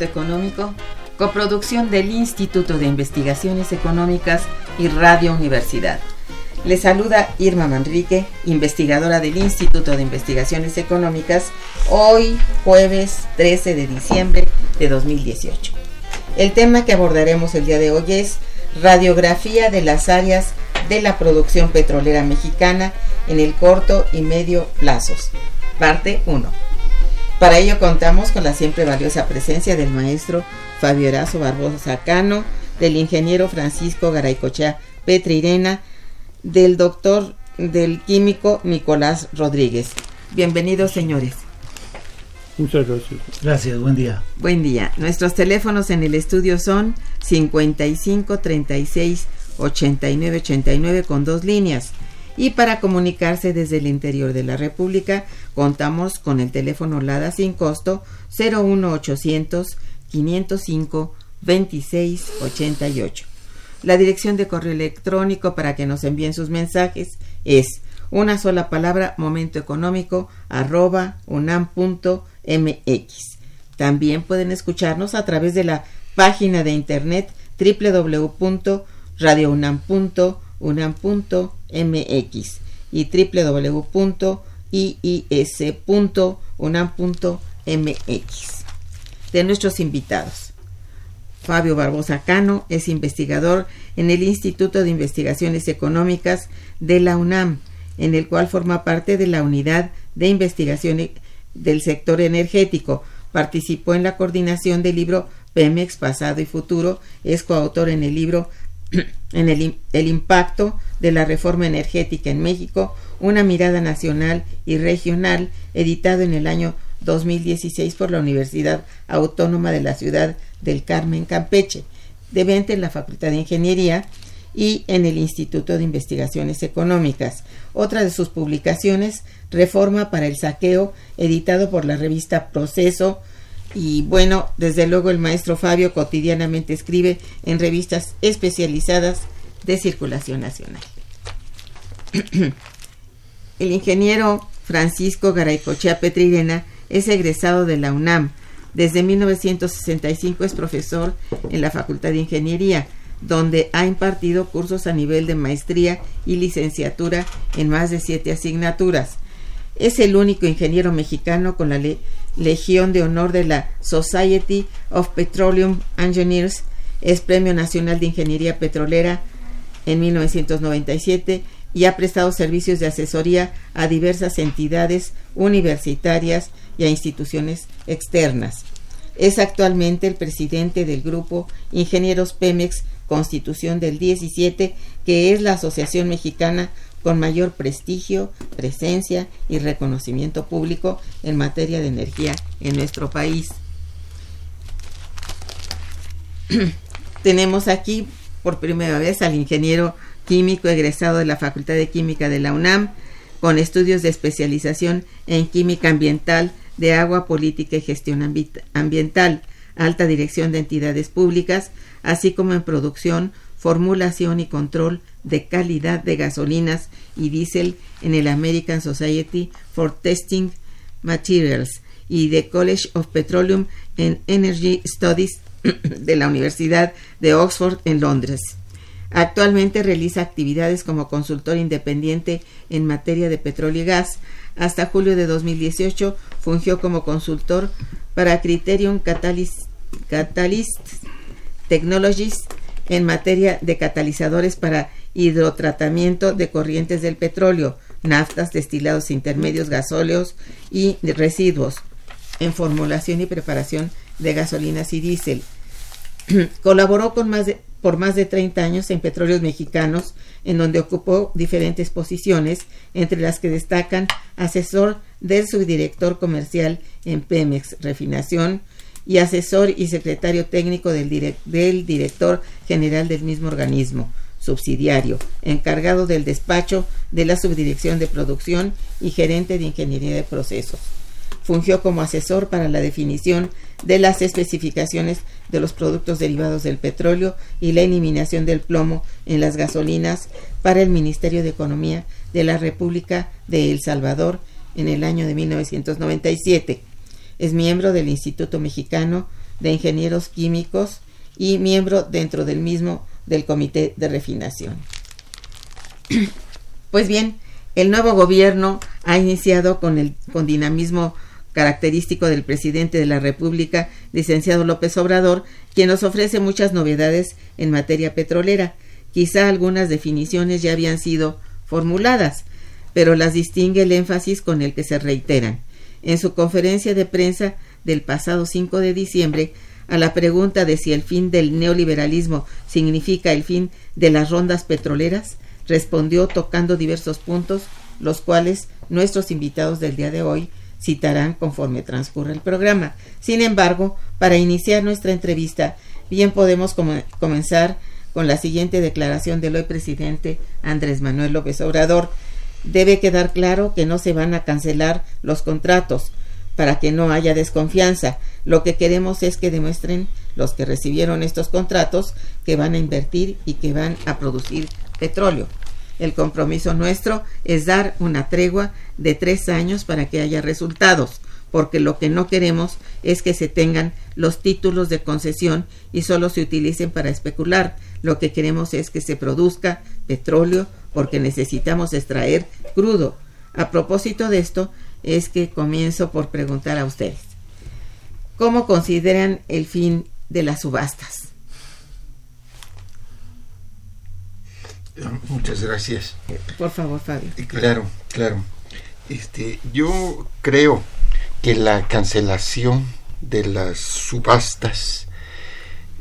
Económico, coproducción del Instituto de Investigaciones Económicas y Radio Universidad. Le saluda Irma Manrique, investigadora del Instituto de Investigaciones Económicas, hoy jueves 13 de diciembre de 2018. El tema que abordaremos el día de hoy es radiografía de las áreas de la producción petrolera mexicana en el corto y medio plazos. Parte 1. Para ello contamos con la siempre valiosa presencia del maestro Fabio Erazo Barbosa Cano, del ingeniero Francisco Garaycochea Petrirena, del doctor del químico Nicolás Rodríguez. Bienvenidos, señores. Muchas gracias. Gracias, buen día. Buen día. Nuestros teléfonos en el estudio son 55 36 89 89 con dos líneas y para comunicarse desde el interior de la República contamos con el teléfono LADA sin costo 01800 505 2688. La dirección de correo electrónico para que nos envíen sus mensajes es una sola palabra momento económico arroba unam.mx. También pueden escucharnos a través de la página de internet www.radiounam.unam.mx mx y www.iis.unam.mx. De nuestros invitados. Fabio Barbosa Cano es investigador en el Instituto de Investigaciones Económicas de la UNAM, en el cual forma parte de la unidad de investigación del sector energético. Participó en la coordinación del libro Pemex Pasado y Futuro, es coautor en el libro en el, impacto de la reforma energética en México, una mirada nacional y regional, editado en el año 2016 por la Universidad Autónoma de la Ciudad del Carmen, Campeche, de venta en la Facultad de Ingeniería y en el Instituto de Investigaciones Económicas. Otra de sus publicaciones, Reforma para el Saqueo, editado por la revista Proceso, y bueno, desde luego el maestro Fabio cotidianamente escribe en revistas especializadas de circulación nacional. el ingeniero Francisco Garaycochea Petrirena es egresado de la UNAM. Desde 1965 es profesor en la Facultad de Ingeniería, donde ha impartido cursos a nivel de maestría y licenciatura en más de siete asignaturas. Es el único ingeniero mexicano con la Legión de Honor de la Society of Petroleum Engineers. Es Premio Nacional de Ingeniería Petrolera en 1997 y ha prestado servicios de asesoría a diversas entidades universitarias y a instituciones externas. Es actualmente el presidente del grupo Ingenieros Pemex Constitución del 17, que es la asociación mexicana con mayor prestigio, presencia y reconocimiento público en materia de energía en nuestro país. Tenemos aquí por primera vez al ingeniero químico egresado de la Facultad de Química de la UNAM, con estudios de especialización en química ambiental de agua, política y gestión ambiental, alta dirección de entidades públicas, así como en producción, formulación y control de calidad de gasolinas y diésel en el American Society for Testing Materials y de College of Petroleum and Energy Studies de la Universidad de Oxford en Londres. Actualmente realiza actividades como consultor independiente en materia de petróleo y gas. Hasta julio de 2018 fungió como consultor para Criterion Catalyst, Catalyst Technologies en materia de catalizadores para hidrotratamiento de corrientes del petróleo, naftas, destilados intermedios, gasóleos y residuos, en formulación y preparación de gasolinas y diésel. Colaboró con más de, por más de 30 años en Petróleos Mexicanos, en donde ocupó diferentes posiciones, entre las que destacan asesor del subdirector comercial en Pemex Refinación y asesor y secretario técnico del, del director general del mismo organismo subsidiario, encargado del despacho de la subdirección de producción y gerente de ingeniería de procesos. Fungió como asesor para la definición de las especificaciones de los productos derivados del petróleo y la eliminación del plomo en las gasolinas para el Ministerio de Economía de la República de El Salvador en el año de 1997. Es miembro del Instituto Mexicano de Ingenieros Químicos y miembro dentro del mismo del Comité de Refinación. Pues bien, el nuevo gobierno ha iniciado con el con dinamismo característico del presidente de la República, licenciado López Obrador, quien nos ofrece muchas novedades en materia petrolera. Quizá algunas definiciones ya habían sido formuladas, pero las distingue el énfasis con el que se reiteran. En su conferencia de prensa del pasado 5 de diciembre, a la pregunta de si el fin del neoliberalismo significa el fin de las rondas petroleras, respondió tocando diversos puntos, los cuales nuestros invitados del día de hoy citarán conforme transcurre el programa. Sin embargo, para iniciar nuestra entrevista, bien podemos comenzar con la siguiente declaración del hoy presidente Andrés Manuel López Obrador. Debe quedar claro que no se van a cancelar los contratos para que no haya desconfianza. Lo que queremos es que demuestren los que recibieron estos contratos que van a invertir y que van a producir petróleo. El compromiso nuestro es dar una tregua de tres años para que haya resultados, porque lo que no queremos es que se tengan los títulos de concesión y solo se utilicen para especular. Lo que queremos es que se produzca petróleo porque necesitamos extraer crudo. A propósito de esto, es que comienzo por preguntar a ustedes, ¿cómo consideran el fin de las subastas? Muchas gracias. Por favor, Fabio. Claro, claro. Este, yo creo que la cancelación de las subastas,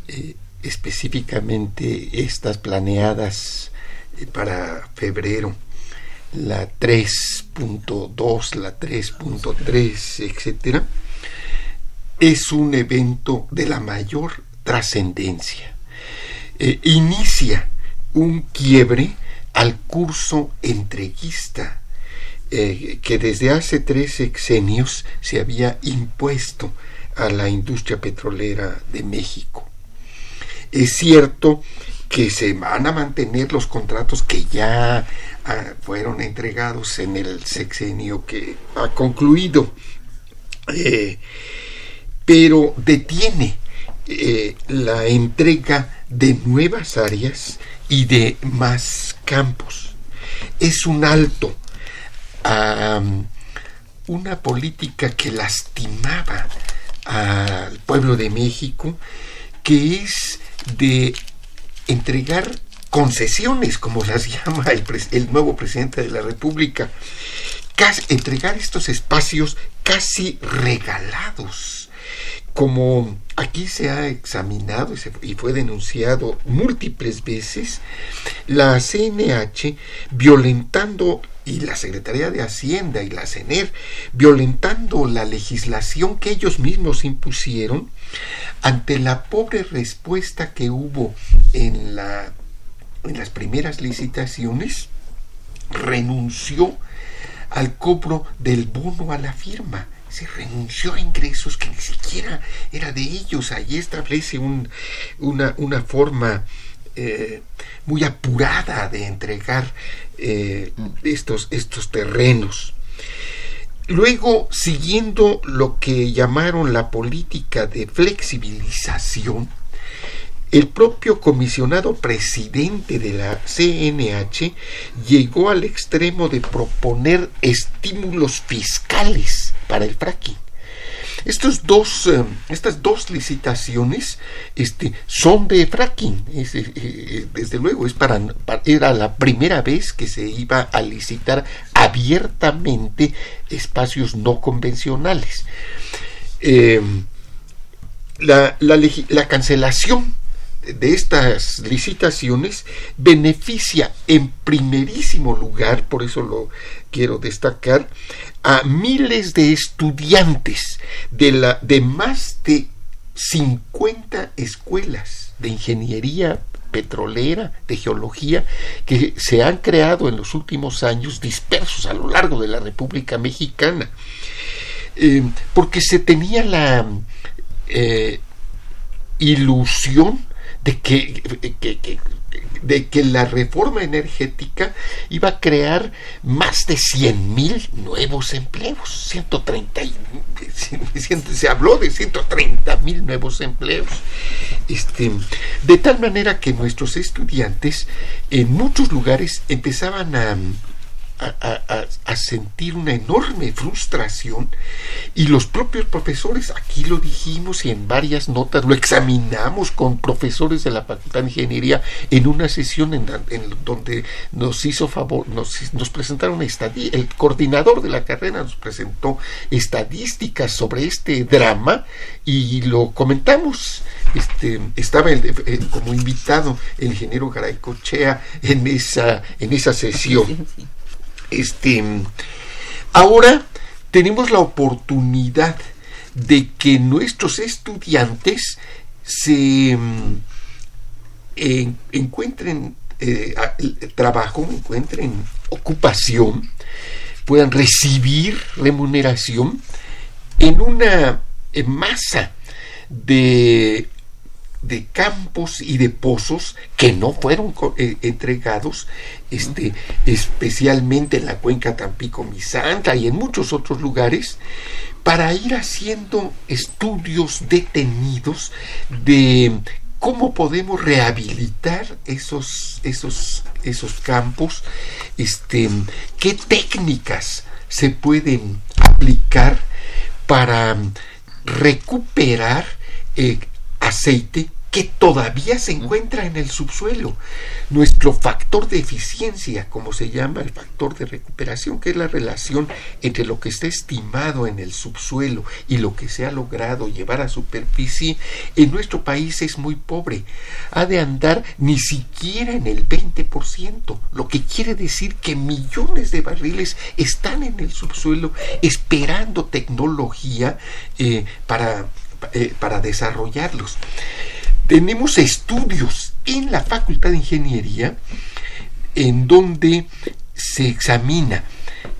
eh, específicamente estas planeadas eh, para febrero, la 3.2, la 3.3, etcétera, es un evento de la mayor trascendencia. Eh, inicia un quiebre al curso entreguista eh, que desde hace tres sexenios se había impuesto a la industria petrolera de México. Es cierto que se van a mantener los contratos que ya ah, fueron entregados en el sexenio que ha concluido, eh, pero detiene eh, la entrega de nuevas áreas y de más campos. Es un alto a una política que lastimaba al pueblo de México, que es de entregar concesiones, como las llama el, nuevo presidente de la República, entregar estos espacios casi regalados. Como aquí se ha examinado y, fue denunciado múltiples veces, la CNH violentando y la Secretaría de Hacienda y la CENER violentando la legislación que ellos mismos impusieron ante la pobre respuesta que hubo en, la, en las primeras licitaciones, renunció al cobro del bono a la firma. Se renunció a ingresos que ni siquiera era de ellos. Ahí establece un, una, una, forma eh, muy apurada de entregar eh, estos, estos terrenos. Luego, siguiendo lo que llamaron la política de flexibilización, el propio comisionado presidente de la CNH llegó al extremo de proponer estímulos fiscales para el fracking. Estos dos, eh, estas dos licitaciones este, son de fracking. Eh, eh, desde luego, es para, era la primera vez que se iba a licitar abiertamente espacios no convencionales. la, la cancelación de estas licitaciones beneficia en primerísimo lugar, por eso lo quiero destacar, a miles de estudiantes de, la, de más de 50 escuelas de ingeniería petrolera, de geología, que se han creado en los últimos años dispersos a lo largo de la República Mexicana, eh, porque se tenía la eh, ilusión de que, de que la reforma energética iba a crear más de 100 mil nuevos empleos, 130, se habló de 130 mil nuevos empleos. Este, de tal manera que nuestros estudiantes en muchos lugares empezaban a a, sentir una enorme frustración y los propios profesores, aquí lo dijimos y en varias notas lo examinamos con profesores de la Facultad de Ingeniería en una sesión en, donde nos hizo favor, nos, nos presentaron el coordinador de la carrera nos presentó estadísticas sobre este drama y lo comentamos. Este, estaba eh, como invitado el ingeniero Garay Cochea en esa, en esa sesión. Este, ahora tenemos la oportunidad de que nuestros estudiantes se mm, encuentren eh, trabajo, encuentren ocupación, puedan recibir remuneración en una masa de de campos y de pozos que no fueron eh, entregados, este, especialmente en la cuenca Tampico-Misanta y en muchos otros lugares, para ir haciendo estudios detenidos de cómo podemos rehabilitar esos, esos, esos campos, este, qué técnicas se pueden aplicar para recuperar eh, aceite que todavía se encuentra en el subsuelo. Nuestro factor de eficiencia, como se llama el factor de recuperación, que es la relación entre lo que está estimado en el subsuelo y lo que se ha logrado llevar a superficie, en nuestro país es muy pobre. Ha de andar ni siquiera en el 20%, lo que quiere decir que millones de barriles están en el subsuelo esperando tecnología eh, para eh, para desarrollarlos. Tenemos estudios en la Facultad de Ingeniería en donde se examina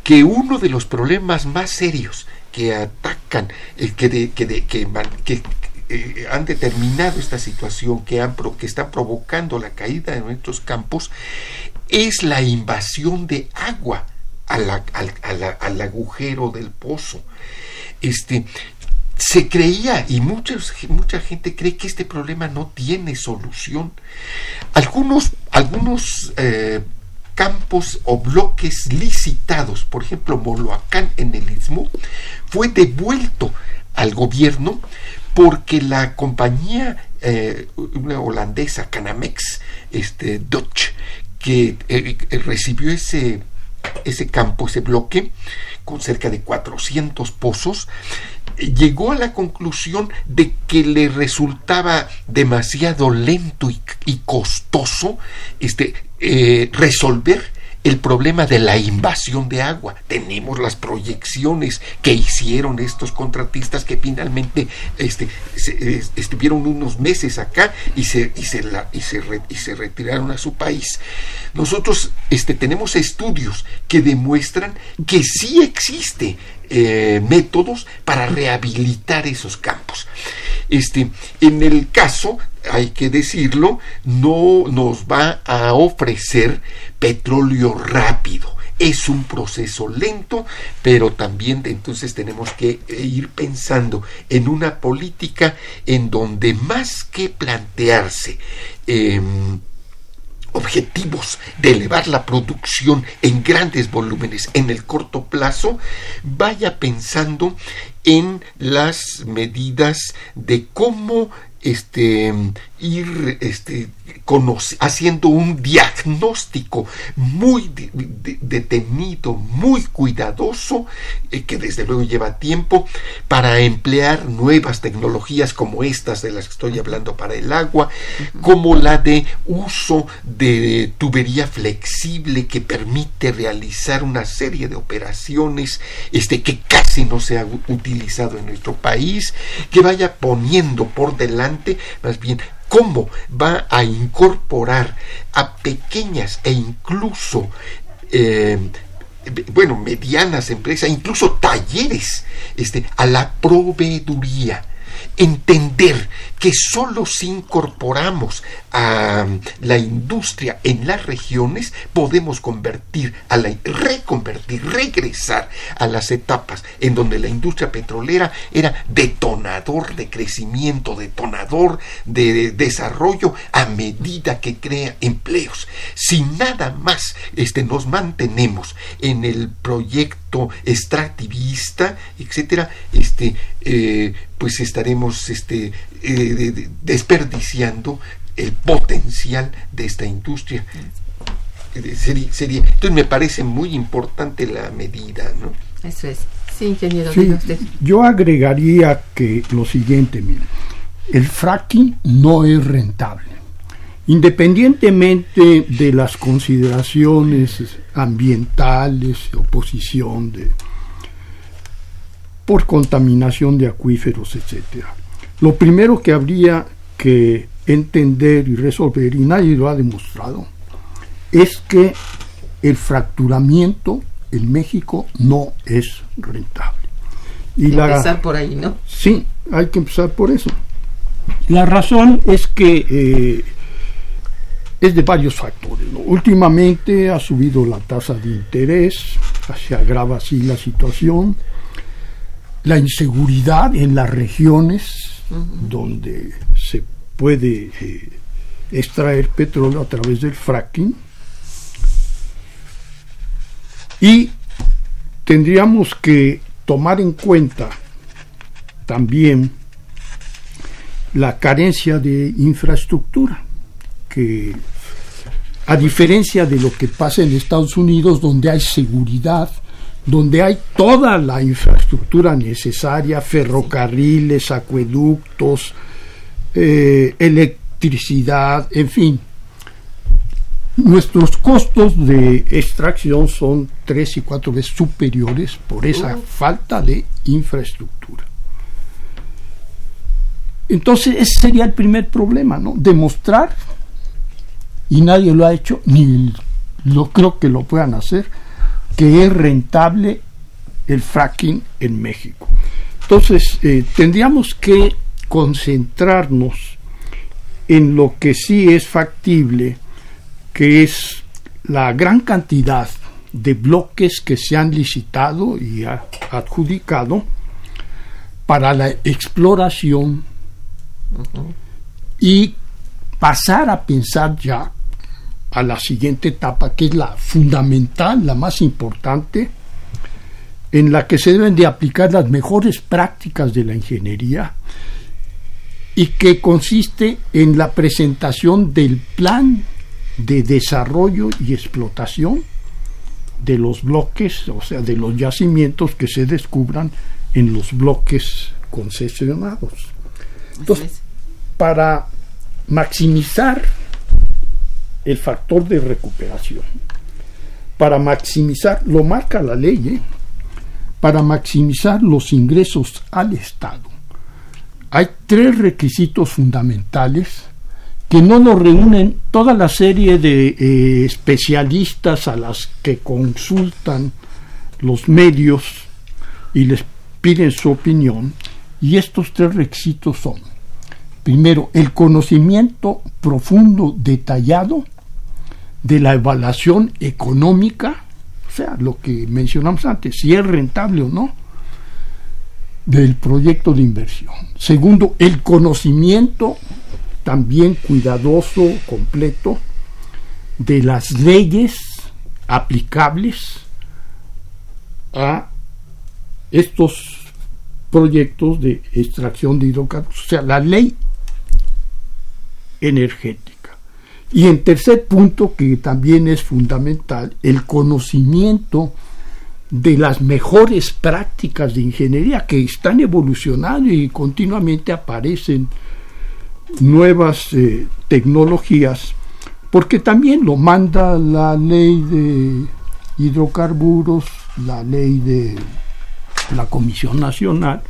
que uno de los problemas más serios que atacan, eh, que, que, eh, han determinado esta situación, que, que están provocando la caída de nuestros campos, es la invasión de agua al, al agujero del pozo. Este, se creía y muchos, mucha gente cree que este problema no tiene solución. Algunos, algunos eh, campos o bloques licitados, por ejemplo Moloacán en el Istmo, fue devuelto al gobierno porque la compañía eh, una holandesa, Canamex, este, Dutch, que eh, recibió ese ese campo, ese bloque, con cerca de 400 pozos, llegó a la conclusión de que le resultaba demasiado lento y, costoso este, eh, resolver el problema de la invasión de agua. Tenemos las proyecciones que hicieron estos contratistas que finalmente este, estuvieron unos meses acá y se, y se, y se, y se retiraron a su país. Nosotros este, tenemos estudios que demuestran que sí existe eh, métodos para rehabilitar esos campos. Este, en el caso, hay que decirlo, no nos va a ofrecer petróleo rápido. Es un proceso lento, pero también entonces tenemos que ir pensando en una política en donde más que plantearse em, objetivos de elevar la producción en grandes volúmenes en el corto plazo, vaya pensando en las medidas de cómo este, ir este, haciendo un diagnóstico muy detenido, muy cuidadoso, eh, que desde luego lleva tiempo, para emplear nuevas tecnologías como estas de las que estoy hablando para el agua, como la de uso de tubería flexible que permite realizar una serie de operaciones este, que casi no se ha utilizado en nuestro país, que vaya poniendo por delante más bien cómo va a incorporar a pequeñas e incluso eh, bueno, medianas empresas, incluso talleres, este, a la proveeduría. Entender que solo si incorporamos a la industria en las regiones podemos convertir, a la, reconvertir, regresar a las etapas en donde la industria petrolera era detonador de crecimiento, detonador de desarrollo a medida que crea empleos. Si nada más este, nos mantenemos en el proyecto extractivista, etcétera, este, eh, pues estaremos este, eh, desperdiciando el potencial de esta industria. entonces me parece muy importante la medida, ¿no? Eso es. Sí, ingeniero, Yo agregaría que lo siguiente, mire, el fracking no es rentable. Independientemente de las consideraciones ambientales, oposición de por contaminación de acuíferos, etcétera. Lo primero que habría que entender y resolver, y nadie lo ha demostrado, es que el fracturamiento en México no es rentable. Y hay que empezar por ahí, ¿no? Sí, hay que empezar por eso. La razón es que eh, es de varios factores. Últimamente ha subido la tasa de interés, se agrava así la situación, la inseguridad en las regiones donde se puede eh, extraer petróleo a través del fracking. Y tendríamos que tomar en cuenta también la carencia de infraestructura que a diferencia de lo que pasa en Estados Unidos donde hay seguridad donde hay toda la infraestructura necesaria, ferrocarriles, acueductos, eh, electricidad, en fin. Nuestros costos de extracción son tres y cuatro veces superiores por esa falta de infraestructura. Entonces ese sería el primer problema, ¿no? Demostrar, y nadie lo ha hecho, ni lo creo que lo puedan hacer, que es rentable el fracking en México. Entonces, eh, tendríamos que concentrarnos en lo que sí es factible, que es la gran cantidad de bloques que se han licitado y adjudicado para la exploración y pasar a pensar ya a la siguiente etapa, que es la fundamental, la más importante, en la que se deben de aplicar las mejores prácticas de la ingeniería y que consiste en la presentación del plan de desarrollo y explotación de los bloques, o sea, de los yacimientos que se descubran en los bloques concesionados. Entonces, para maximizar el factor de recuperación, para maximizar, lo marca la ley, ¿eh? para maximizar los ingresos al Estado. Hay tres requisitos fundamentales que no lo reúnen toda la serie de eh, especialistas a las que consultan los medios y les piden su opinión. Y estos tres requisitos son, primero, el conocimiento profundo, detallado de la evaluación económica, o sea, lo que mencionamos antes, si es rentable o no, del proyecto de inversión. Segundo, el conocimiento también cuidadoso, completo, de las leyes aplicables a estos proyectos de extracción de hidrocarburos, o sea, la ley energética. Y en tercer punto, que también es fundamental, el conocimiento de las mejores prácticas de ingeniería que están evolucionando y continuamente aparecen nuevas eh, tecnologías, porque también lo manda la ley de hidrocarburos, la ley de la Comisión Nacional,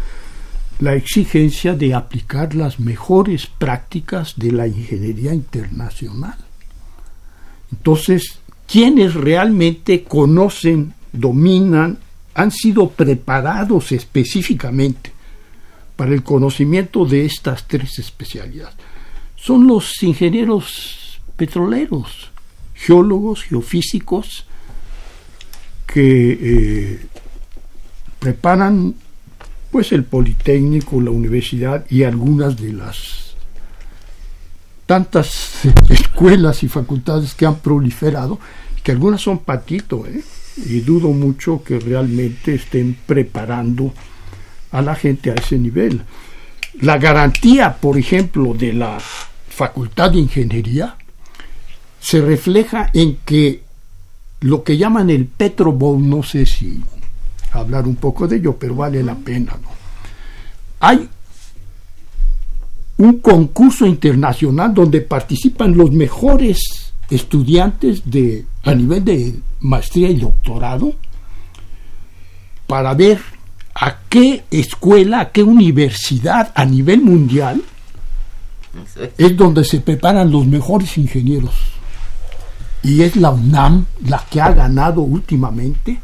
la exigencia de aplicar las mejores prácticas de la ingeniería internacional. Entonces, quienes realmente conocen, dominan, han sido preparados específicamente para el conocimiento de estas tres especialidades. Son los ingenieros petroleros, geólogos, geofísicos, que eh, preparan pues el Politécnico, la universidad y algunas de las tantas escuelas y facultades que han proliferado, que algunas son patito, ¿eh? y dudo mucho que realmente estén preparando a la gente a ese nivel. La garantía, por ejemplo, de la Facultad de Ingeniería se refleja en que lo que llaman el Petrobol, no sé si hablar un poco de ello, pero vale la pena. Hay un concurso internacional donde participan los mejores estudiantes de a nivel de maestría y doctorado para ver a qué escuela, a qué universidad a nivel mundial es donde se preparan los mejores ingenieros. Y es la UNAM la que ha ganado últimamente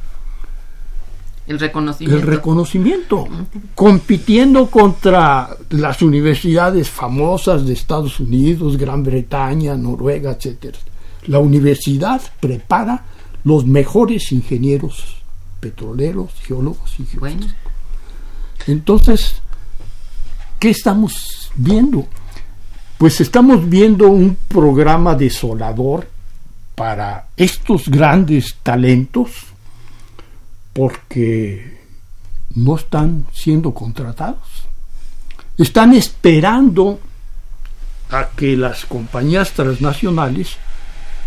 el reconocimiento. El reconocimiento, compitiendo contra las universidades famosas de Estados Unidos, Gran Bretaña, Noruega, etcétera. La universidad prepara los mejores ingenieros petroleros, geólogos y geólogos. Entonces, ¿qué estamos viendo? Pues estamos viendo un programa desolador para estos grandes talentos porque no están siendo contratados. Están esperando a que las compañías transnacionales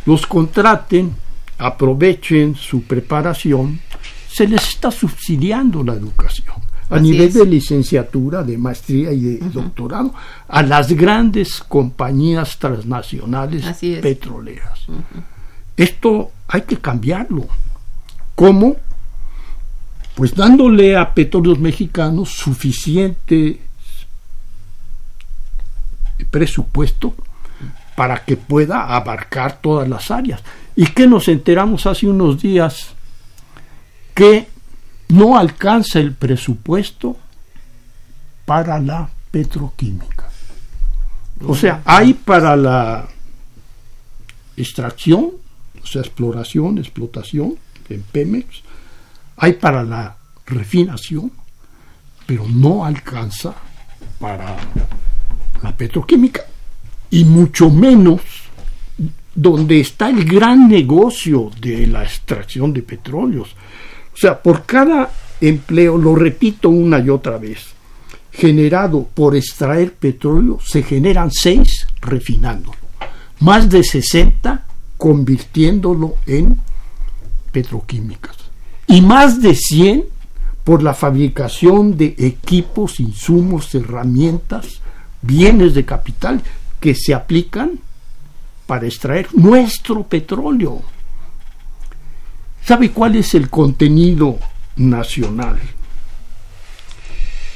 los contraten, aprovechen su preparación, se les está subsidiando la educación a nivel de licenciatura, de maestría y de doctorado a las grandes compañías transnacionales petroleras. Esto hay que cambiarlo. ¿Cómo? Pues dándole a petróleos mexicanos suficiente presupuesto para que pueda abarcar todas las áreas. ¿Y que nos enteramos hace unos días? Que no alcanza el presupuesto para la petroquímica. O sea, hay para la extracción, o sea, exploración, explotación en Pemex, hay para la refinación, pero no alcanza para la petroquímica y mucho menos donde está el gran negocio de la extracción de petróleos. O sea, por cada empleo, lo repito una y otra vez, generado por extraer petróleo, se generan seis refinando, más de 60 convirtiéndolo en petroquímicas y más de 100 por la fabricación de equipos, insumos, herramientas, bienes de capital que se aplican para extraer nuestro petróleo. ¿Sabe cuál es el contenido nacional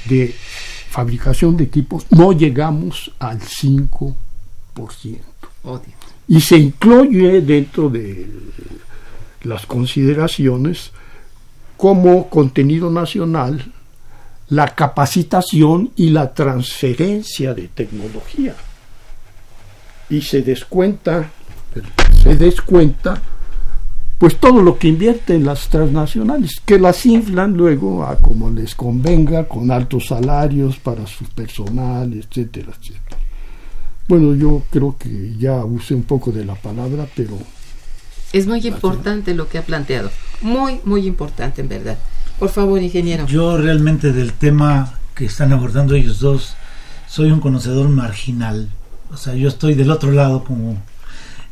de fabricación de equipos? No llegamos al 5%. Y se incluye dentro de las consideraciones como contenido nacional la capacitación y la transferencia de tecnología. Y se descuenta, se descuenta, pues todo lo que invierten las transnacionales, que las inflan luego a como les convenga, con altos salarios para su personal, etcétera, etcétera. Bueno, yo creo que ya usé un poco de la palabra, pero... Es muy importante lo que ha planteado, muy, muy importante en verdad. Por favor, ingeniero. Yo realmente del tema que están abordando ellos dos, soy un conocedor marginal. O sea, yo estoy del otro lado como...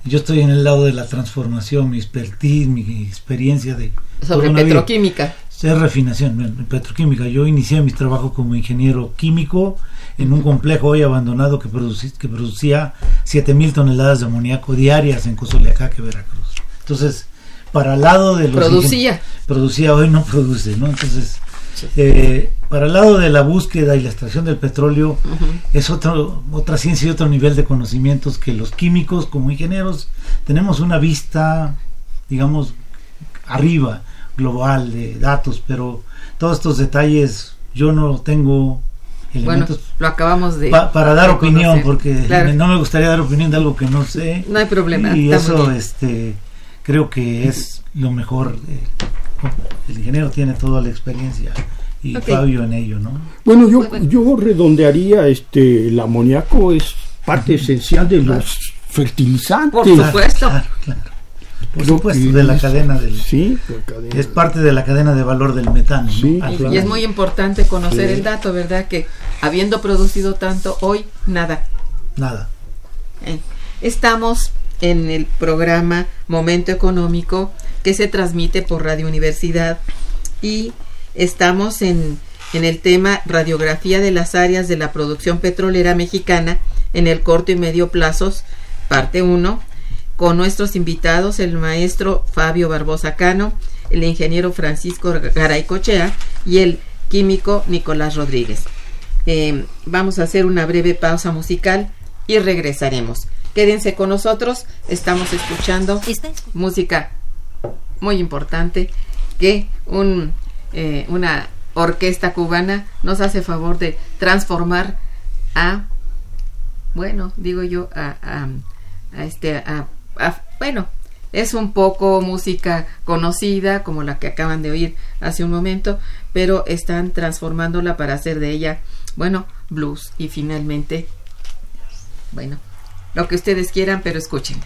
Yo estoy en el lado de la transformación, mi expertise, mi experiencia de... Sobre petroquímica. Es refinación, petroquímica. Yo inicié mi trabajo como ingeniero químico en un complejo hoy abandonado que, producía, que producía 7000 toneladas de amoníaco diarias en Cozoleacaque, Veracruz. Entonces, para el lado de los... Producía. Producía, hoy no produce, ¿no? Entonces, eh, para el lado de la búsqueda y la extracción del petróleo es otro, otra ciencia y otro nivel de conocimientos que los químicos como ingenieros tenemos una vista, digamos, arriba, global de datos, pero todos estos detalles yo no tengo bueno, lo acabamos de para dar opinión porque no me gustaría dar opinión de algo que no sé. No hay problema y eso este creo que es lo mejor el ingeniero tiene toda la experiencia y Fabio en ello no bueno yo yo redondearía este el amoníaco es parte esencial de los fertilizantes por supuesto por supuesto, de la cadena del. Sí, es parte de la cadena de valor del metano. y, es muy importante conocer el dato, ¿verdad? Que habiendo producido tanto, hoy nada. Nada. Eh, estamos en el programa Momento Económico que se transmite por Radio Universidad y estamos en, en el tema Radiografía de las áreas de la producción petrolera mexicana en el corto y medio plazos, parte 1 con nuestros invitados, el maestro Fabio Barbosa Cano, el ingeniero Francisco Garay Cochea y el químico Nicolás Rodríguez. Eh, vamos a hacer una breve pausa musical y regresaremos. Quédense con nosotros, estamos escuchando música muy importante que un, eh, una orquesta cubana nos hace favor de transformar a, bueno, digo yo, a, a, a este, a bueno, es un poco música conocida como la que acaban de oír hace un momento, pero están transformándola para hacer de ella, bueno, blues y finalmente, bueno, lo que ustedes quieran, pero escuchen.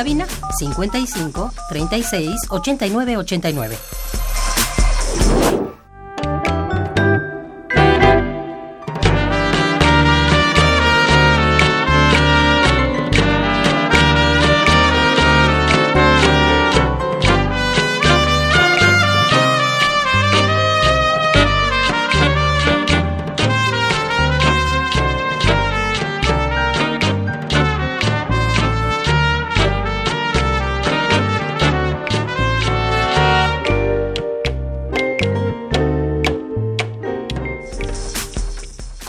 Cabina 55 36 89 89.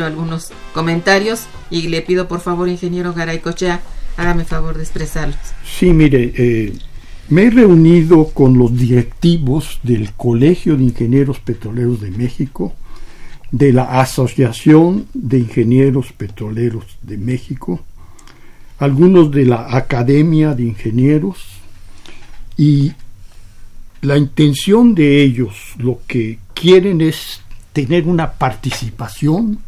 Algunos comentarios y le pido por favor, ingeniero Garay Cochea, hágame favor de expresarlos. Sí, mire, eh, me he reunido con los directivos del Colegio de Ingenieros Petroleros de México, de la Asociación de Ingenieros Petroleros de México, algunos de la Academia de Ingenieros y la intención de ellos, lo que quieren es tener una participación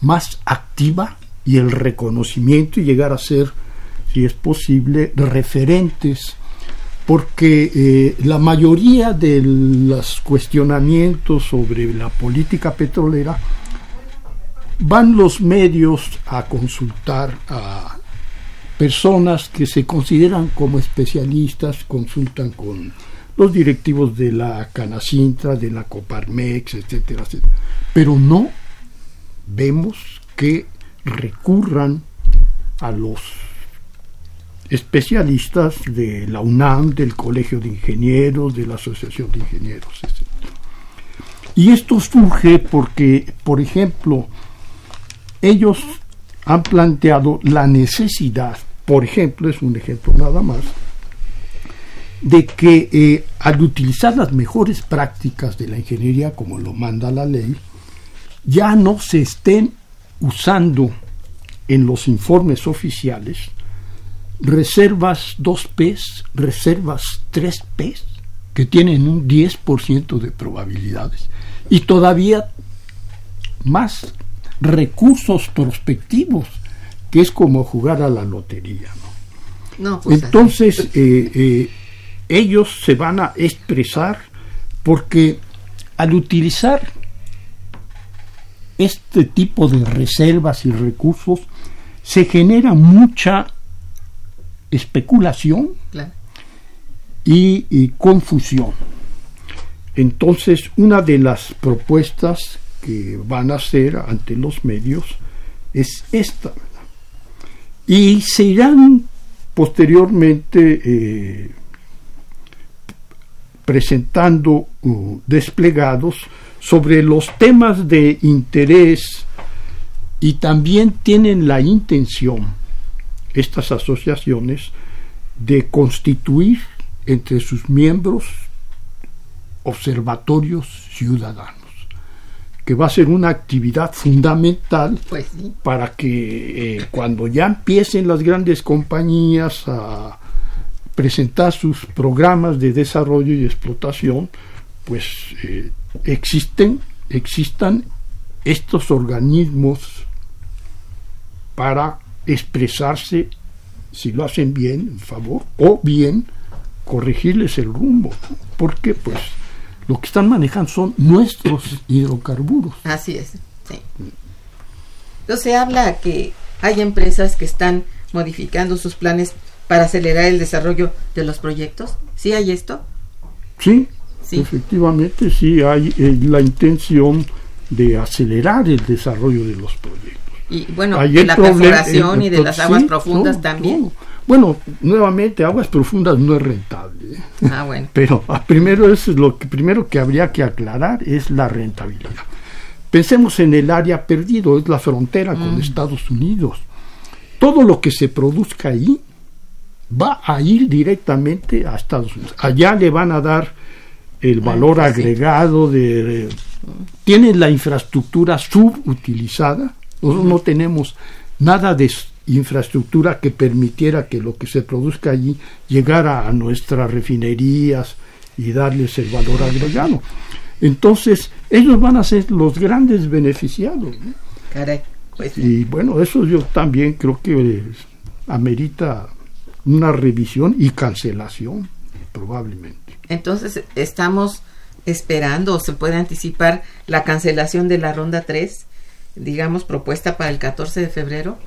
más activa y el reconocimiento y llegar a ser, si es posible, referentes, porque eh, la mayoría de los cuestionamientos sobre la política petrolera van los medios a consultar a personas que se consideran como especialistas, consultan con los directivos de la Canacintra, de la Coparmex, etcétera, etcétera, pero no vemos que recurran a los especialistas de la UNAM, del Colegio de Ingenieros, de la Asociación de Ingenieros, etc. Y esto surge porque, por ejemplo, ellos han planteado la necesidad, por ejemplo, es un ejemplo nada más, de que eh, al utilizar las mejores prácticas de la ingeniería, como lo manda la ley, ya no se estén usando en los informes oficiales reservas 2P, reservas 3P, que tienen un 10% de probabilidades, y todavía más recursos prospectivos, que es como jugar a la lotería. ¿no? Pues, Entonces, eh, eh, ellos se van a expresar porque al utilizar este tipo de reservas y recursos se genera mucha especulación y, confusión. Entonces, una de las propuestas que van a hacer ante los medios es esta. Y se irán posteriormente eh, presentando uh, desplegados sobre los temas de interés y también tienen la intención, estas asociaciones, de constituir entre sus miembros observatorios ciudadanos, que va a ser una actividad fundamental pues para que eh, cuando ya empiecen las grandes compañías a presentar sus programas de desarrollo y explotación, pues eh, existen, existan estos organismos para expresarse si lo hacen bien, en favor, o bien corregirles el rumbo, porque pues lo que están manejando son nuestros hidrocarburos. Así es, sí. Entonces se habla que hay empresas que están modificando sus planes para acelerar el desarrollo de los proyectos. ¿Sí hay esto? Sí, Efectivamente, sí hay eh, la intención de acelerar el desarrollo de los proyectos. Y bueno, Ahí de la perforación el- y de las aguas sí, profundas también. Bueno, nuevamente, aguas profundas no es rentable. ¿eh? Ah, bueno. Pero ah, primero es lo que primero que habría que aclarar es la rentabilidad. Pensemos en el área perdido, es la frontera con Mm. Estados Unidos. Todo lo que se produzca ahí va a ir directamente a Estados Unidos. Allá le van a dar el valor pues agregado de tienen la infraestructura subutilizada. Nosotros no tenemos nada de infraestructura que permitiera que lo que se produzca allí llegara a nuestras refinerías y darles el valor agregado. Entonces, ellos van a ser los grandes beneficiados. ¿no? Caray. Pues. Y bueno, eso yo también creo que eh, amerita una revisión y cancelación, probablemente. Entonces, estamos esperando o se puede anticipar la cancelación de la ronda 3, digamos, propuesta para el 14 de febrero.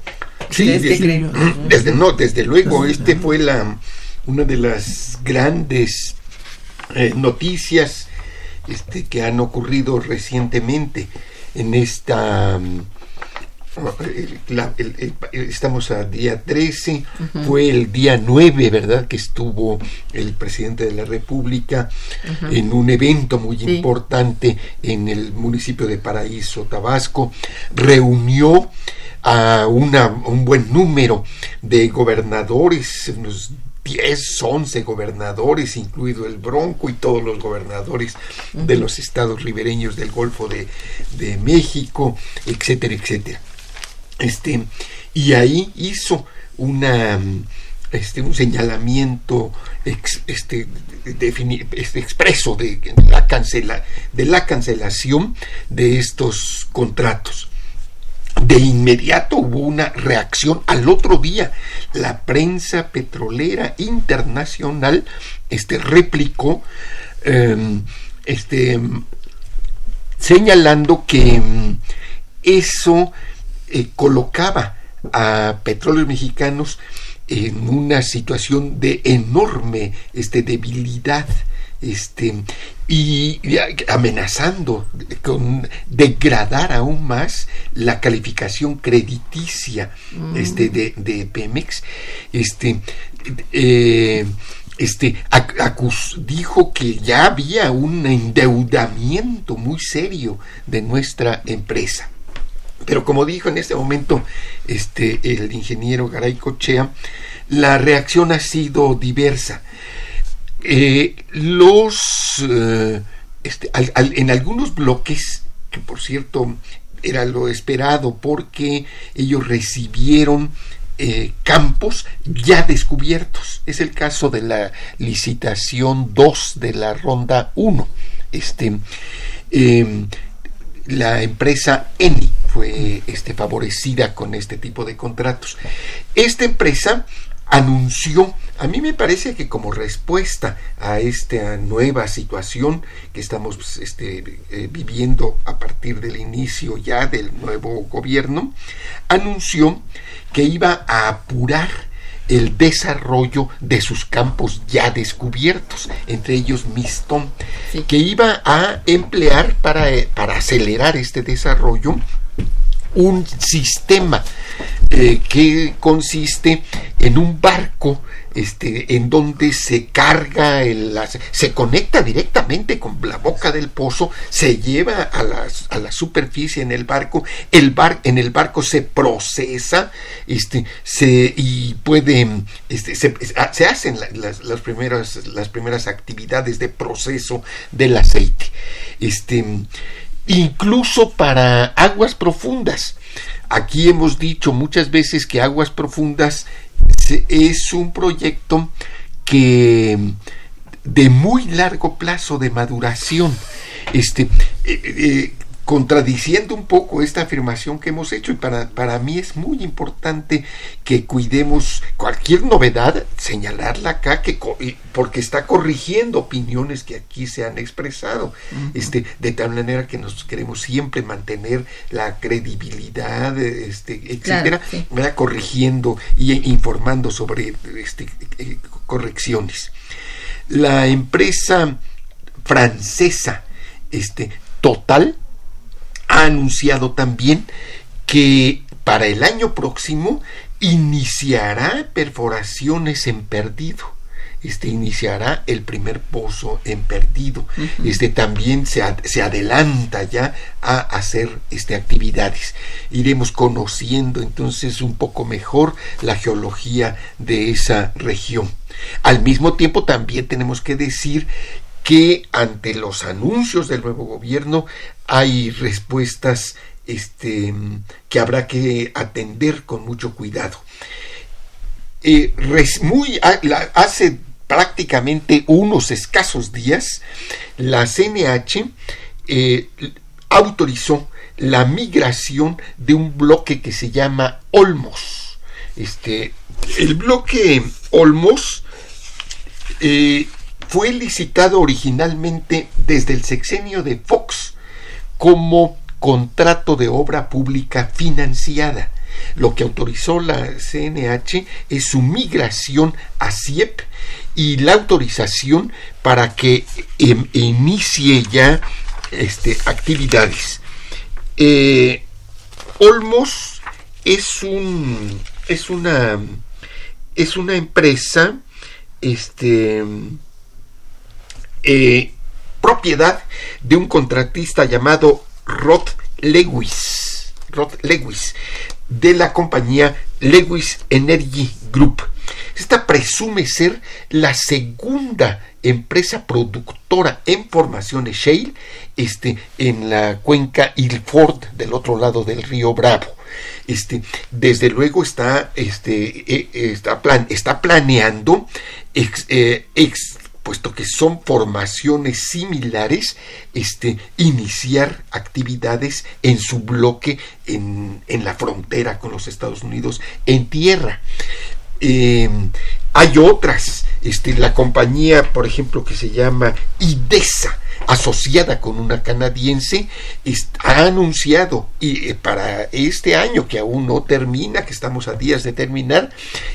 Sí, ¿Ustedes qué desde, desde- no, desde luego, este fue la una de las grandes eh, noticias este, que han ocurrido recientemente en esta la- el- el- estamos a día 13, fue el día 9, ¿verdad? Que estuvo el presidente de la República en un evento muy Sí. importante en el municipio de Paraíso, Tabasco, reunió a una, un buen número de gobernadores, unos 10, 11 gobernadores, incluido el Bronco y todos los gobernadores de los estados ribereños del Golfo de, de México, etcétera, etcétera. Este, y ahí hizo una mm, este, un señalamiento este, defini- este, expreso de la, cancela, de la cancelación de estos contratos. De inmediato hubo una reacción al otro día. La prensa petrolera internacional este, replicó em, este, señalando que mm, eso eh, colocaba a petróleos mexicanos en una situación de enorme este, debilidad este, y, amenazando con degradar aún más la calificación crediticia este, de, de Pemex. Este, eh, este, ac- acus- dijo que ya había un endeudamiento muy serio de nuestra empresa. Pero como dijo en este momento este, el ingeniero Garay Cochea, la reacción ha sido diversa. Eh, los eh, este, al- en algunos bloques, que por cierto era lo esperado porque ellos recibieron eh, campos ya descubiertos. Es el caso de la licitación 2 de la ronda 1. Este, em, la empresa Eni fue este, favorecida con este tipo de contratos. Esta empresa anunció, a mí me parece que como respuesta a esta nueva situación que estamos pues, este, eh, viviendo a partir del inicio ya del nuevo gobierno, anunció que iba a apurar el desarrollo de sus campos ya descubiertos, entre ellos Mistón, Sí. que iba a emplear para, eh, para acelerar este desarrollo un sistema eh, que consiste en un barco este, en donde se carga, el, se conecta directamente con la boca del pozo, se lleva a la, a la superficie en el barco, el bar, en el barco se procesa este, se, y puede, este, se, se hacen la- las, las primeras, las primeras actividades de proceso del aceite. Este, incluso para aguas profundas. Aquí hemos dicho muchas veces que Aguas Profundas es un proyecto que de muy largo plazo de maduración, este, eh, eh, contradiciendo un poco esta afirmación que hemos hecho y para, para mí es muy importante que cuidemos cualquier novedad, señalarla acá que porque está corrigiendo opiniones que aquí se han expresado, este, de tal manera que nos queremos siempre mantener la credibilidad, este, etcétera, sí. ¿verdad? corrigiendo y informando sobre este, eh, correcciones. La empresa francesa, este, Total, ha anunciado también que para el año próximo iniciará perforaciones en perdido este, iniciará el primer pozo en perdido. Este también se, se, adelanta ya a hacer este, actividades. Iremos conociendo entonces un poco mejor la geología de esa región. Al mismo tiempo también tenemos que decir que ante los anuncios del nuevo gobierno hay respuestas este, que habrá que atender con mucho cuidado. Eh, muy, hace prácticamente unos escasos días, la CNH eh, autorizó la migración de un bloque que se llama Olmos. Este, el bloque Olmos eh, fue licitado originalmente desde el sexenio de Fox como contrato de obra pública financiada. Lo que autorizó la CNH es su migración a CIEP y la autorización para que em, inicie ya este, actividades. Eh, Olmos es un es una es una empresa este eh, propiedad de un contratista llamado Rod Lewis Rod Lewis de la compañía Lewis Energy Group esta presume ser la segunda empresa productora en formaciones shale este, en la cuenca Ilford del otro lado del río Bravo. Este, desde luego está, este, eh, está, plan, está planeando, eh, puesto que son formaciones similares, este, iniciar actividades en su bloque en, en la frontera con los Estados Unidos en tierra. Eh, hay otras, este, la compañía, por ejemplo, que se llama IDESA, asociada con una canadiense, ha anunciado y eh, para este año que aún no termina, que estamos a días de terminar,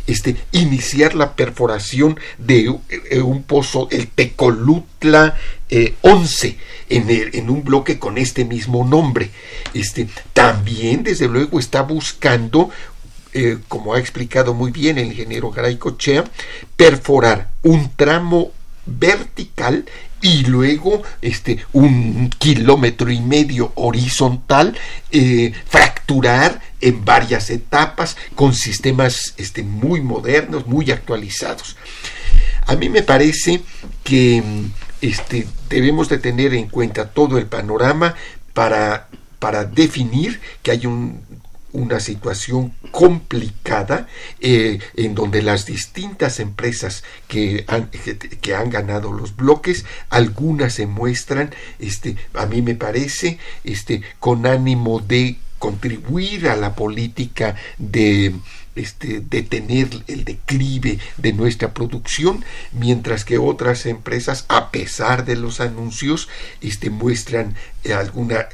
este, iniciar la perforación de eh, un pozo, el Tecolutla 11, en, en, un bloque con este mismo nombre. Este, también, desde luego, está buscando eh, como ha explicado muy bien el ingeniero Garay Chea, perforar un tramo vertical y luego este un kilómetro y medio horizontal eh, fracturar en varias etapas con sistemas este, muy modernos muy actualizados. A mí me parece que este, debemos de tener en cuenta todo el panorama para para definir que hay un una situación complicada eh, en donde las distintas empresas que han, que, han ganado los bloques, algunas se muestran, este, a mí me parece, este, con ánimo de contribuir a la política de este, detener el declive de nuestra producción, mientras que otras empresas, a pesar de los anuncios, este, muestran alguna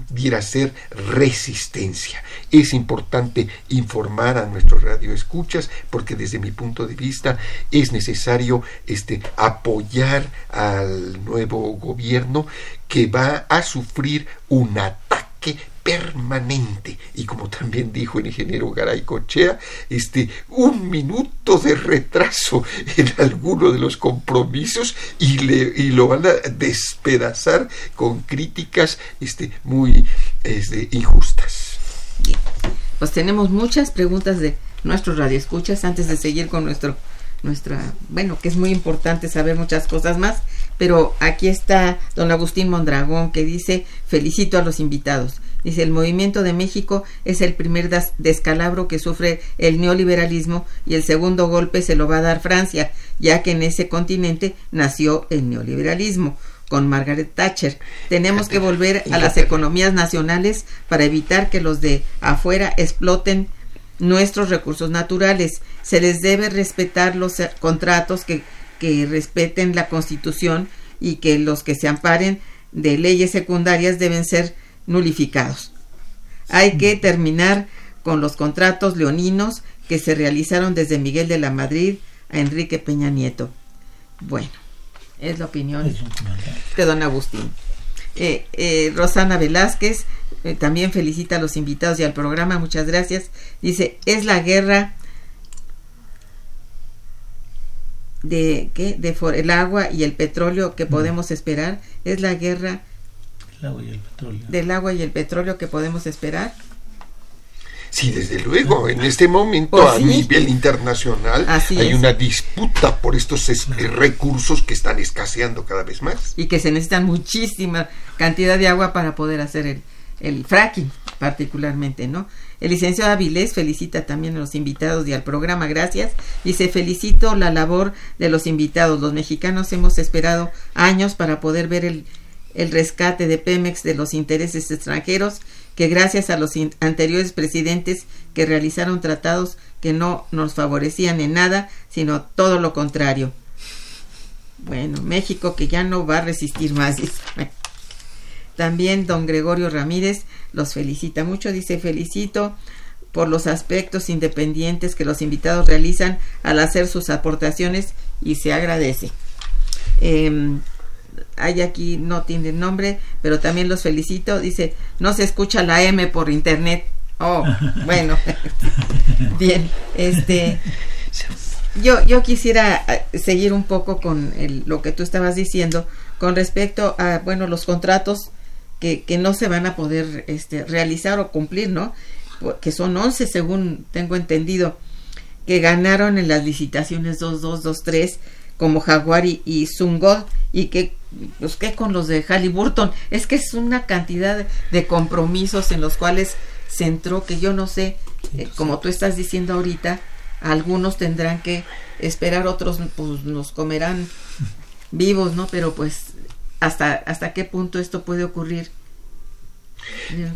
pudiera ser resistencia. Es importante informar a nuestros radioescuchas porque desde mi punto de vista es necesario este, apoyar al nuevo gobierno que va a sufrir un ataque permanente y como también dijo el ingeniero Garay Cochea, este un minuto de retraso en alguno de los compromisos y, le, y lo van a despedazar con críticas este, muy este, injustas. Pues tenemos muchas preguntas de nuestros radioescuchas antes de seguir con nuestro nuestra, bueno, que es muy importante saber muchas cosas más, pero aquí está don Agustín Mondragón que dice, felicito a los invitados. Dice, el movimiento de México es el primer descalabro que sufre el neoliberalismo y el segundo golpe se lo va a dar Francia, ya que en ese continente nació el neoliberalismo con Margaret Thatcher. Tenemos que volver a las economías nacionales para evitar que los de afuera exploten nuestros recursos naturales. Se les debe respetar los eh, contratos que, que respeten la Constitución y que los que se amparen de leyes secundarias deben ser nulificados. Hay que terminar con los contratos leoninos que se realizaron desde Miguel de la Madrid a Enrique Peña Nieto. Bueno, es la opinión de don Agustín. Eh, eh, Rosana Velázquez eh, también felicita a los invitados y al programa, muchas gracias. Dice, es la guerra de ¿qué? de el agua y el petróleo que podemos esperar. Es la guerra del agua y el petróleo que podemos esperar. Sí, desde luego, en este momento pues a nivel internacional hay una disputa por estos recursos que están escaseando cada vez más. Y que se necesitan muchísima cantidad de agua para poder hacer el, el fracking, particularmente, ¿no? El licenciado Avilés felicita también a los invitados y al programa, gracias. Dice, felicito la labor de los invitados. Los mexicanos hemos esperado años para poder ver el, el rescate de Pemex de los intereses extranjeros que gracias a los anteriores presidentes que realizaron tratados que no nos favorecían en nada, sino todo lo contrario. Bueno, México que ya no va a resistir más. También don Gregorio Ramírez los felicita mucho, dice felicito por los aspectos independientes que los invitados realizan al hacer sus aportaciones y se agradece. Em, hay aquí, no tiene nombre, pero también los felicito. Dice, no se escucha la M por internet. Oh, bueno. Bien, este. Yo, yo quisiera eh, seguir un poco con lo que tú estabas diciendo con respecto a, bueno, los contratos que, que no se van a poder este, realizar o cumplir, ¿no? Que son 11, según tengo entendido, que ganaron en las licitaciones 2223 como Jaguar y, y y que pues qué con los de Halliburton es que es una cantidad de compromisos en los cuales se entró que yo no sé eh, como tú estás diciendo ahorita algunos tendrán que esperar otros pues nos comerán vivos no pero pues hasta hasta qué punto esto puede ocurrir.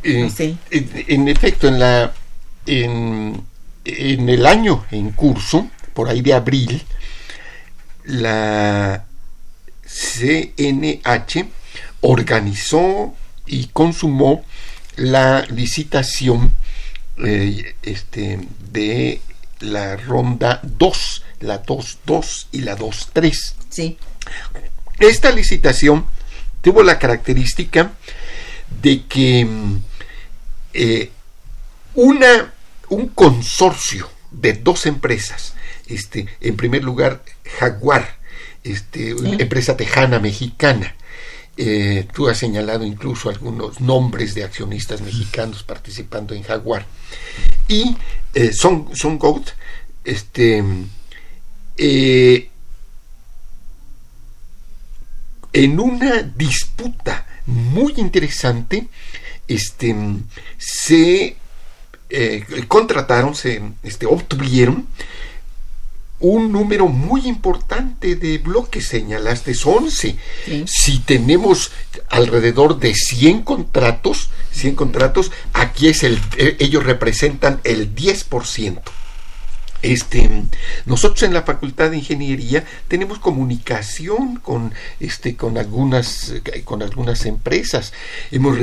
No sé. en, efecto en la en, en el año en curso por ahí de abril la CNH organizó y consumó la licitación eh, este, de la ronda 2, la 2-2 y la 2-3. Sí. Esta licitación tuvo la característica de que eh, una, un consorcio de dos empresas, este, en primer lugar Jaguar, este, una empresa tejana mexicana. Eh, tú has señalado incluso algunos nombres de accionistas mexicanos participando en Jaguar. Y eh, Son, Son Goat, este, eh, en una disputa muy interesante, este, se contrataron, se este, obtuvieron un número muy importante de bloques, señalaste, es 11. Si tenemos alrededor de 100 contratos, 100 contratos, aquí es el, eh, ellos representan el 10%. Este, nosotros en la Facultad de Ingeniería tenemos comunicación con, este, con, algunas, con algunas empresas. Hemos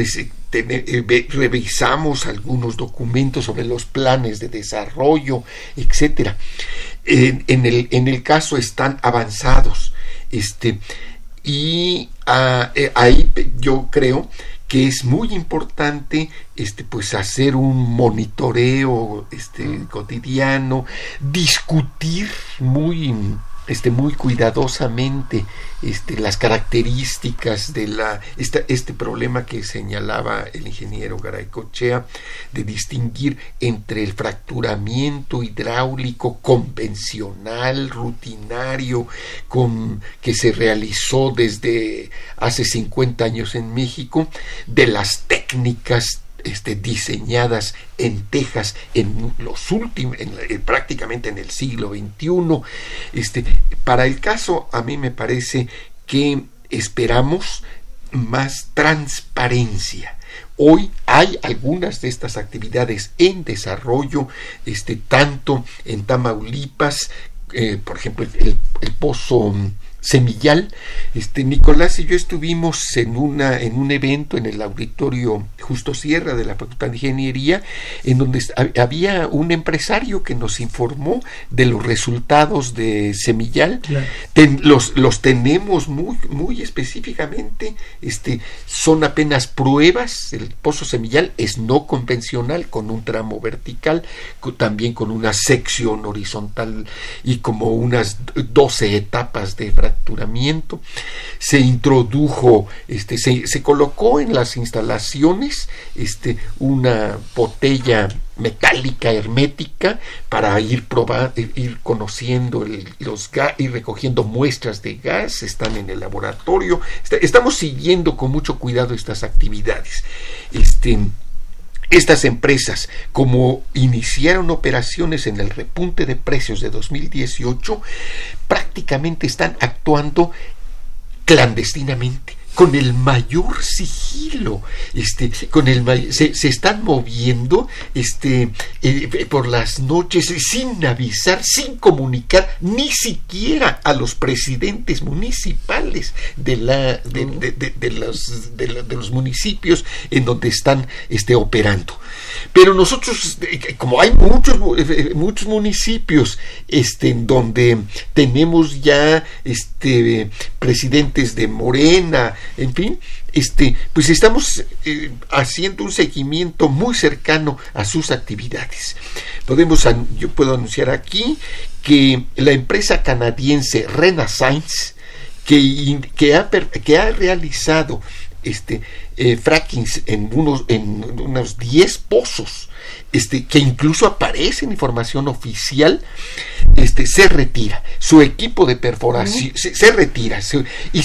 eh, revisamos algunos documentos sobre los planes de desarrollo, etcétera. En, el, en el caso están avanzados. Este, y ah, eh, ahí yo creo que es muy importante este pues hacer un monitoreo este cotidiano discutir muy este, muy cuidadosamente este, las características de la, este problema que señalaba el ingeniero Garay Cochea, de distinguir entre el fracturamiento hidráulico convencional, rutinario, con, que se realizó desde hace 50 años en México, de las técnicas este, diseñadas en Texas en los últimos, prácticamente en el siglo XXI. Este, para el caso, a mí me parece que esperamos más transparencia. Hoy hay algunas de estas actividades en desarrollo, este, tanto en Tamaulipas, eh, por ejemplo, el, pozo semillal. Este, Nicolás y yo estuvimos en, una, en un evento en el auditorio Justo Sierra de la Facultad de Ingeniería, en donde había un empresario que nos informó de los resultados de semillal. los, los tenemos muy, muy específicamente, este, son apenas pruebas, el pozo semillal es no convencional, con un tramo vertical, también con una sección horizontal y como unas 12 etapas de Se introdujo, este, se, colocó en las instalaciones este, una botella metálica hermética para ir ir conociendo los gas, ir recogiendo muestras de gas, están en el laboratorio, estamos siguiendo con mucho cuidado estas actividades. Este, estas empresas, como iniciaron operaciones en el repunte de precios de 2018, prácticamente están actuando clandestinamente con el mayor sigilo, este, con el se, se están moviendo, este, eh, por las noches sin avisar, sin comunicar, ni siquiera a los presidentes municipales de la, de, de, los, de, los municipios en donde están, este, operando. Pero nosotros, eh, como hay muchos, eh, muchos municipios, este, en donde tenemos ya, este, presidentes de Morena, en fin, este, pues estamos eh, haciendo un seguimiento muy cercano a sus actividades. Podemos, yo puedo anunciar aquí que la empresa canadiense Renaissance, que, que, ha, que ha realizado este, eh, frackings en unos, en unos 10 pozos este, que incluso aparece en información oficial, este, se retira. Su equipo de perforación se, retira. y,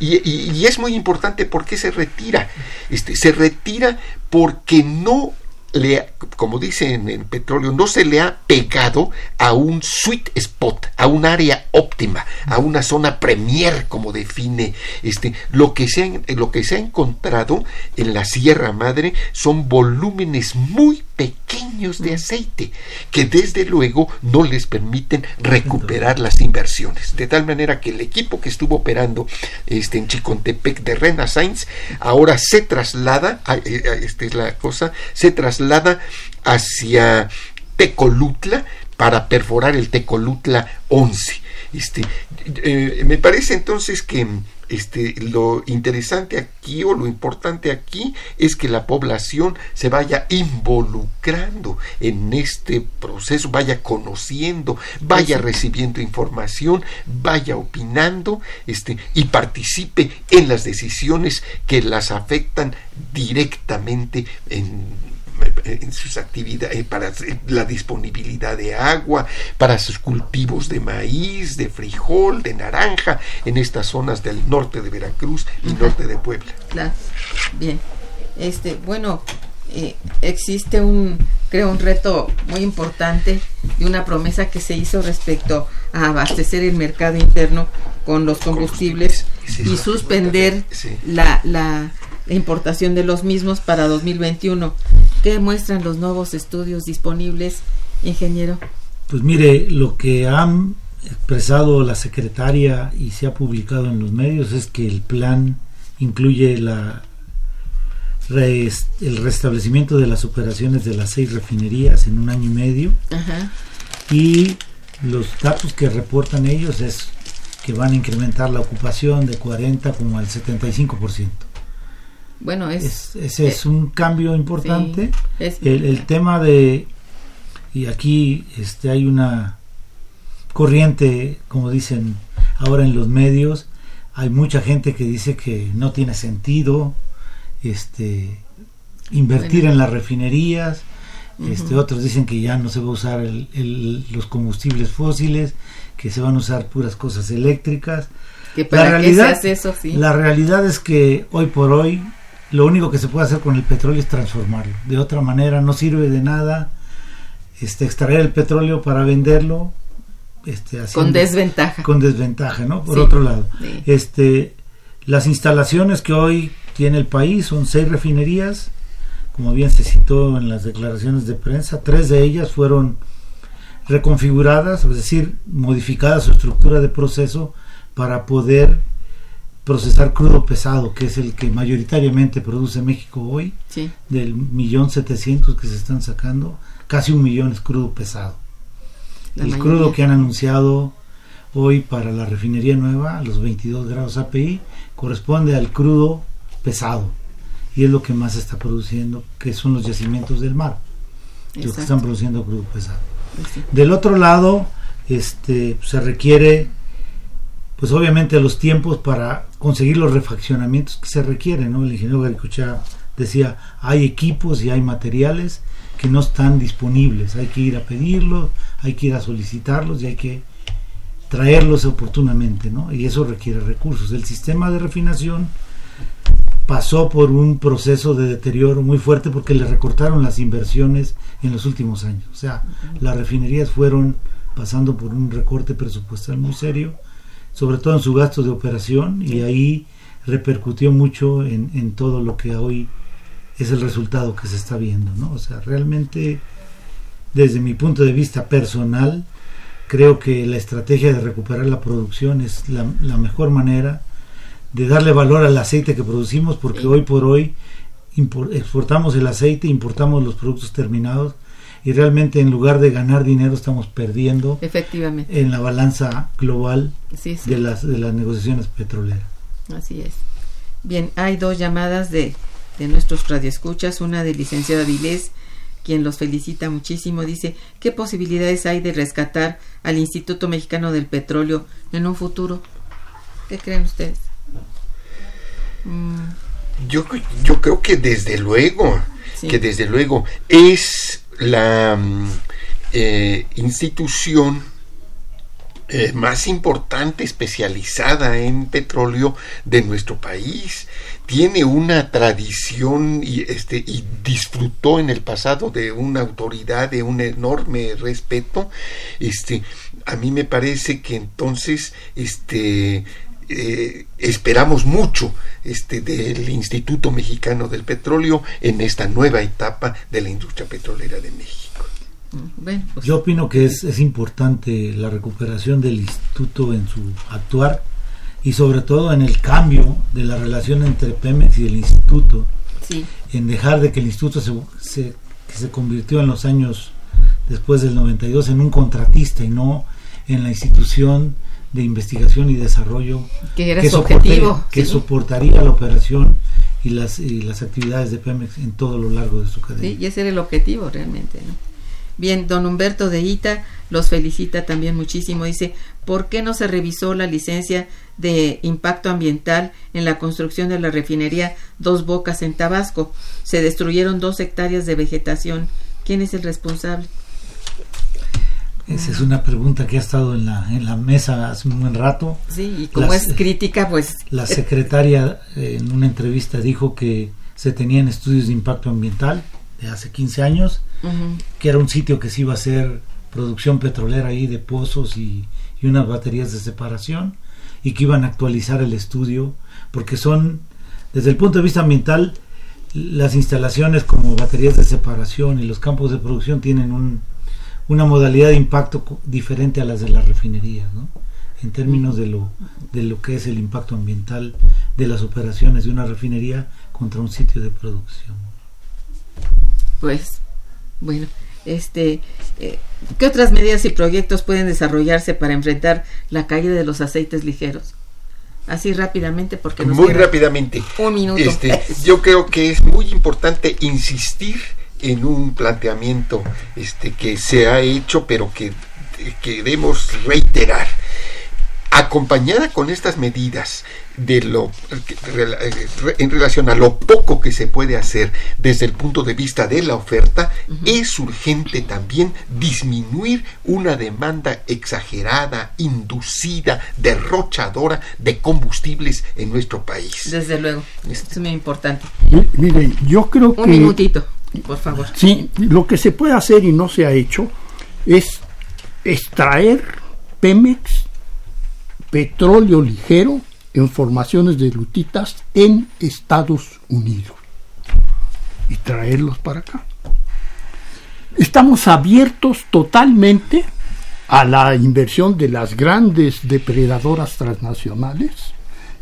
y, y, es muy importante por qué se retira. Este, se retira porque no le, como dicen en petróleo, no se le ha pegado a un sweet spot, a un área óptima, a una zona premier, como define este. Lo que se ha, lo que se ha encontrado en la Sierra Madre son volúmenes muy pequeños de aceite que desde luego no les permiten recuperar las inversiones. De tal manera que el equipo que estuvo operando este, en Chicontepec de Renaissance ahora se traslada, eh, esta es la cosa, se traslada hacia Tecolutla para perforar el Tecolutla 11. Este, eh, me parece entonces que este, lo interesante aquí o lo importante aquí es que la población se vaya involucrando en este proceso, vaya conociendo, vaya recibiendo información, vaya opinando este, y participe en las decisiones que las afectan directamente en en sus actividades, eh, para la disponibilidad de agua, para sus cultivos de maíz, de frijol, de naranja, en estas zonas del norte de Veracruz y norte de Puebla. Claro. Bien. Este, bueno, eh, existe un, creo, un reto muy importante y una promesa que se hizo respecto a abastecer el mercado interno con los combustibles y suspender la, la importación de los mismos para 2021. ¿Qué muestran los nuevos estudios disponibles, ingeniero? Pues mire, lo que han expresado la secretaria y se ha publicado en los medios es que el plan incluye la el restablecimiento de las operaciones de las seis refinerías en un año y medio y los datos que reportan ellos es que van a incrementar la ocupación de 40 como al 75%. Bueno, es, ese es un cambio importante. el, el, tema de, y aquí este, hay una corriente, como dicen ahora en los medios, hay mucha gente que dice que no tiene sentido este, invertir en las refinerías, este, otros dicen que ya no se va a usar el, los combustibles fósiles, que se van a usar puras cosas eléctricas. la realidad, eso, La realidad es que hoy por hoy lo único que se puede hacer con el petróleo es transformarlo. De otra manera no sirve de nada este, extraer el petróleo para venderlo. Este, con desventaja. Con desventaja, ¿no? Por otro lado, este, las instalaciones que hoy tiene el país son seis refinerías, como bien se citó en las declaraciones de prensa, tres de ellas fueron reconfiguradas, es decir, modificada su estructura de proceso para poder procesar crudo pesado, que es el que mayoritariamente produce México hoy, Sí. del millón setecientos que se están sacando, casi un millón es crudo pesado. La el mayoría. crudo que han anunciado hoy para la refinería nueva, los 22 grados API, corresponde al crudo pesado y es lo que más se está produciendo, que son los yacimientos del mar, los que Exacto. están produciendo crudo pesado. Pues sí. Del otro lado, este, se requiere, pues obviamente los tiempos para conseguir los refaccionamientos que se requieren, ¿no? El ingeniero Garicuchá decía, hay equipos y hay materiales que no están disponibles, hay que ir a pedirlos, hay que ir a solicitarlos y hay que traerlos oportunamente, ¿no? Y eso requiere recursos. El sistema de refinación pasó por un proceso de deterioro muy fuerte porque le recortaron las inversiones en los últimos años. O sea, las refinerías fueron pasando por un recorte presupuestal muy serio, sobre todo en su gasto de operación, y ahí repercutió mucho en, en todo lo que hoy es el resultado que se está viendo, ¿no? O sea, realmente, desde mi punto de vista personal, creo que la estrategia de recuperar la producción es la, la mejor manera de darle valor al aceite que producimos, porque hoy por hoy exportamos el aceite, importamos los productos terminados y realmente en lugar de ganar dinero estamos perdiendo Efectivamente. en la balanza global Sí, sí. de las de las negociaciones petroleras. Así es. Bien, hay dos llamadas de, de nuestros radioescuchas, una del licenciado Avilés, quien los felicita muchísimo, dice, ¿qué posibilidades hay de rescatar al Instituto Mexicano del Petróleo en un futuro? ¿Qué creen ustedes? Mm, Yo, yo creo que desde luego, Sí. que desde luego es la mm, eh, institución eh, más importante especializada en petróleo de nuestro país. Tiene una tradición y, este, y disfrutó en el pasado de una autoridad, de un enorme respeto. Este, a mí me parece que entonces este, eh, esperamos mucho este, del Instituto Mexicano del Petróleo en esta nueva etapa de la industria petrolera de México. mm, bueno, pues, Yo opino que es, es importante la recuperación del instituto en su actuar y sobre todo en el cambio de la relación entre Pemex y el instituto, sí, en dejar de que el instituto se, se- que se convirtió en los años después del 92 en un contratista y no en la institución de investigación y desarrollo que era que, su soporte- objetivo. que sí. soportaría la operación y las, y las actividades de Pemex en todo lo largo de su cadena. Sí, y ese era el objetivo realmente, ¿no? Bien, don Humberto de Ita los felicita también muchísimo. Dice, ¿por qué no se revisó la licencia de impacto ambiental en la construcción de la refinería Dos Bocas en Tabasco? Se destruyeron dos hectáreas de vegetación. ¿Quién es el responsable? Esa es una pregunta que ha estado en la, en la mesa hace un buen rato. Sí, y como Las- es crítica, pues... La secretaria eh, en una entrevista dijo que se tenían estudios de impacto ambiental de hace 15 años, Ujú, que era un sitio que se iba a hacer producción petrolera ahí de pozos y, y unas baterías de separación y que iban a actualizar el estudio porque son, desde el punto de vista ambiental, las instalaciones como baterías de separación y los campos de producción tienen un, una modalidad de impacto diferente a las de las refinerías, ¿no? en términos de lo, de lo que es el impacto ambiental de las operaciones de una refinería contra un sitio de producción. Pues, bueno, este... eh, ¿Qué otras medidas y proyectos pueden desarrollarse para enfrentar la caída de los aceites ligeros? Así rápidamente, porque nos Muy queda rápidamente. un minuto. Este, yo creo que es muy importante insistir en un planteamiento este, que se ha hecho, pero que queremos reiterar. Acompañada con estas medidas de lo en relación a lo poco que se puede hacer desde el punto de vista de la oferta, es urgente también disminuir una demanda exagerada, inducida, derrochadora de combustibles en nuestro país. Desde luego, esto es muy importante. Mi- Miren, yo creo Un que minutito, por favor. sí, lo que se puede hacer y no se ha hecho es extraer Pemex petróleo ligero en formaciones de lutitas en Estados Unidos y traerlos para acá. Estamos abiertos totalmente a la inversión de las grandes depredadoras transnacionales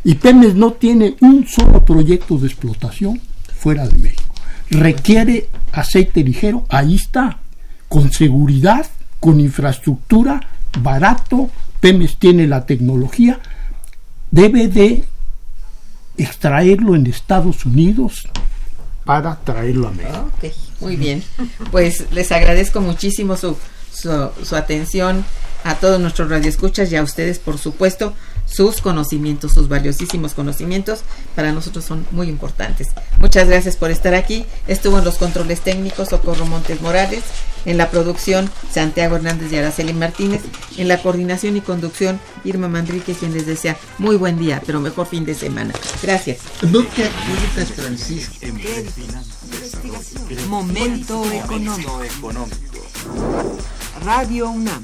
y Pemex no tiene un solo proyecto de explotación fuera de México. Requiere aceite ligero, ahí está, con seguridad, con infraestructura, barato, Pemex tiene la tecnología, debe de extraerlo en Estados Unidos para traerlo a México. Muy bien. Pues les agradezco muchísimo su, su, su atención a todos nuestros radioescuchas y a ustedes, por supuesto, sus conocimientos, sus valiosísimos conocimientos, para nosotros son muy importantes. Muchas gracias por estar aquí. Estuvo en los controles técnicos Socorro Montes Morales, en la producción Santiago Hernández y Araceli Martínez, en la coordinación y conducción Irma Mandrique, quien les desea muy buen día, pero mejor fin de semana. Gracias. Momento económico. Radio UNAM